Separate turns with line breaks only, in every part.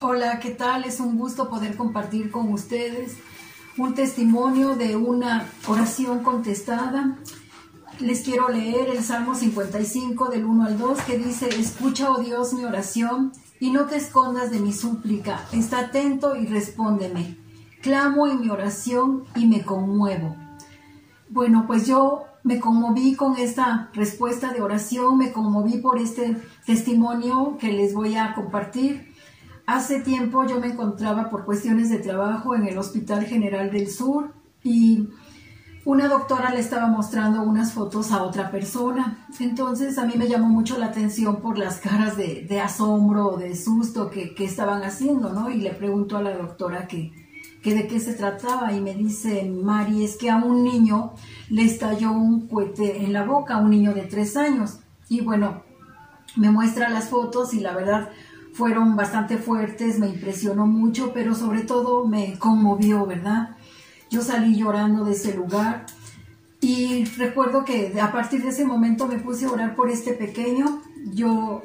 Hola, ¿qué tal? Es un gusto poder compartir con ustedes un testimonio de una oración contestada. Les quiero leer el Salmo 55 del 1 al 2 que dice, escucha, oh Dios, mi oración y no te escondas de mi súplica, está atento y respóndeme. Clamo en mi oración y me conmuevo. Bueno, pues yo me conmoví con esta respuesta de oración, me conmoví por este testimonio que les voy a compartir. Hace tiempo yo me encontraba por cuestiones de trabajo en el Hospital General del Sur y una doctora le estaba mostrando unas fotos a otra persona. Entonces a mí me llamó mucho la atención por las caras de, asombro o de susto que, estaban haciendo, ¿no? Y le pregunto a la doctora que, que de qué se trataba y me dice, Mari, es que a un niño le estalló un cohete en la boca, un niño de tres años. Y bueno, me muestra las fotos y la verdad fueron bastante fuertes, me impresionó mucho, pero sobre todo me conmovió, ¿verdad? Yo salí llorando de ese lugar y recuerdo que a partir de ese momento me puse a orar por este pequeño. Yo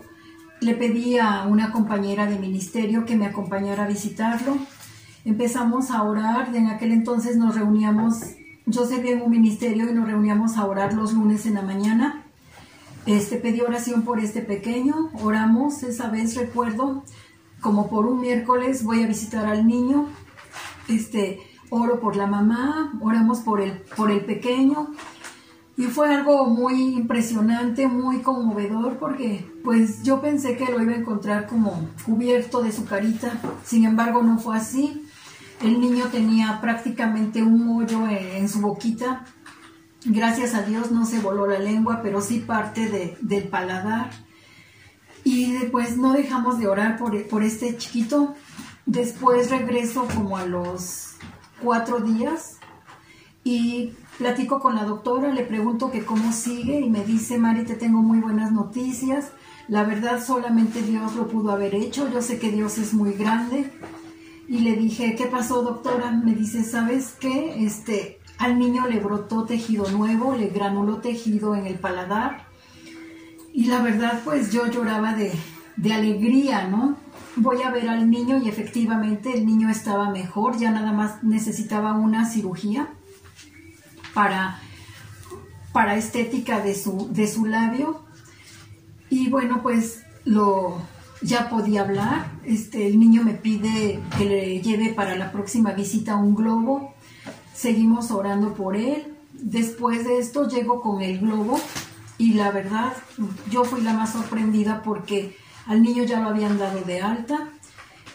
le pedí a una compañera de ministerio que me acompañara a visitarlo. Empezamos a orar, en aquel entonces nos reuníamos, yo servía en un ministerio y nos reuníamos a orar los lunes en la mañana. Este, pedí oración por este pequeño, oramos, esa vez recuerdo, como por un miércoles voy a visitar al niño, este, oro por la mamá, oramos por el, por el pequeño, y fue algo muy impresionante, muy conmovedor, porque pues yo pensé que lo iba a encontrar como cubierto de su carita, sin embargo no fue así. El niño tenía prácticamente un hoyo en su boquita, Gracias a Dios no se voló la lengua, pero sí parte del paladar. Y después no dejamos de orar por, por este chiquito. Después regreso como a los cuatro días y platico con la doctora, le pregunto que cómo sigue y me dice, Mari, te tengo muy buenas noticias. La verdad solamente Dios lo pudo haber hecho. Yo sé que Dios es muy grande. Y le dije, ¿qué pasó, doctora? Me dice, ¿sabes qué? Este, al niño le brotó tejido nuevo, le granuló tejido en el paladar. Y la verdad, pues yo lloraba de, alegría, ¿no? Voy a ver al niño y efectivamente el niño estaba mejor, ya nada más necesitaba una cirugía para, para estética de su, de su labio. Y bueno, pues lo, ya podía hablar. Este, el niño me pide que le lleve para la próxima visita un globo seguimos orando por él. Después de esto llego con el globo y la verdad yo fui la más sorprendida porque al niño ya lo habían dado de alta.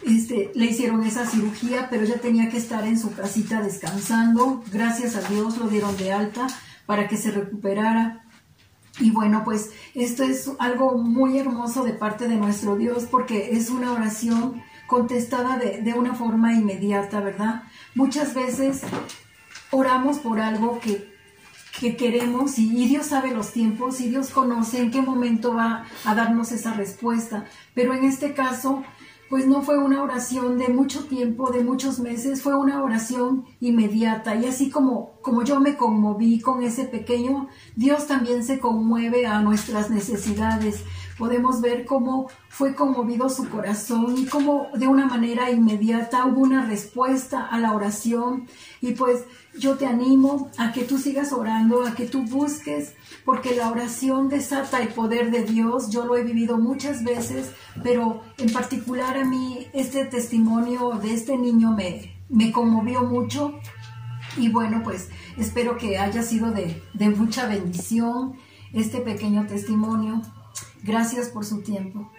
Este, le hicieron esa cirugía, pero ya tenía que estar en su casita descansando. Gracias a Dios lo dieron de alta para que se recuperara. Y bueno, pues esto es algo muy hermoso de parte de nuestro Dios porque es una oración contestada de, de una forma inmediata, ¿verdad? Muchas veces oramos por algo que, queremos y, Dios sabe los tiempos y Dios conoce en qué momento va a darnos esa respuesta. Pero en este caso, pues no fue una oración de mucho tiempo, de muchos meses, fue una oración inmediata. Y así como, como yo me conmoví con ese pequeño, Dios también se conmueve a nuestras necesidades podemos ver cómo fue conmovido su corazón y cómo de una manera inmediata hubo una respuesta a la oración. Y pues yo te animo a que tú sigas orando, a que tú busques, porque la oración desata el poder de Dios. Yo lo he vivido muchas veces, pero en particular a mí este testimonio de este niño me, me conmovió mucho. Y bueno, pues espero que haya sido de, de mucha bendición este pequeño testimonio. Gracias por su tiempo.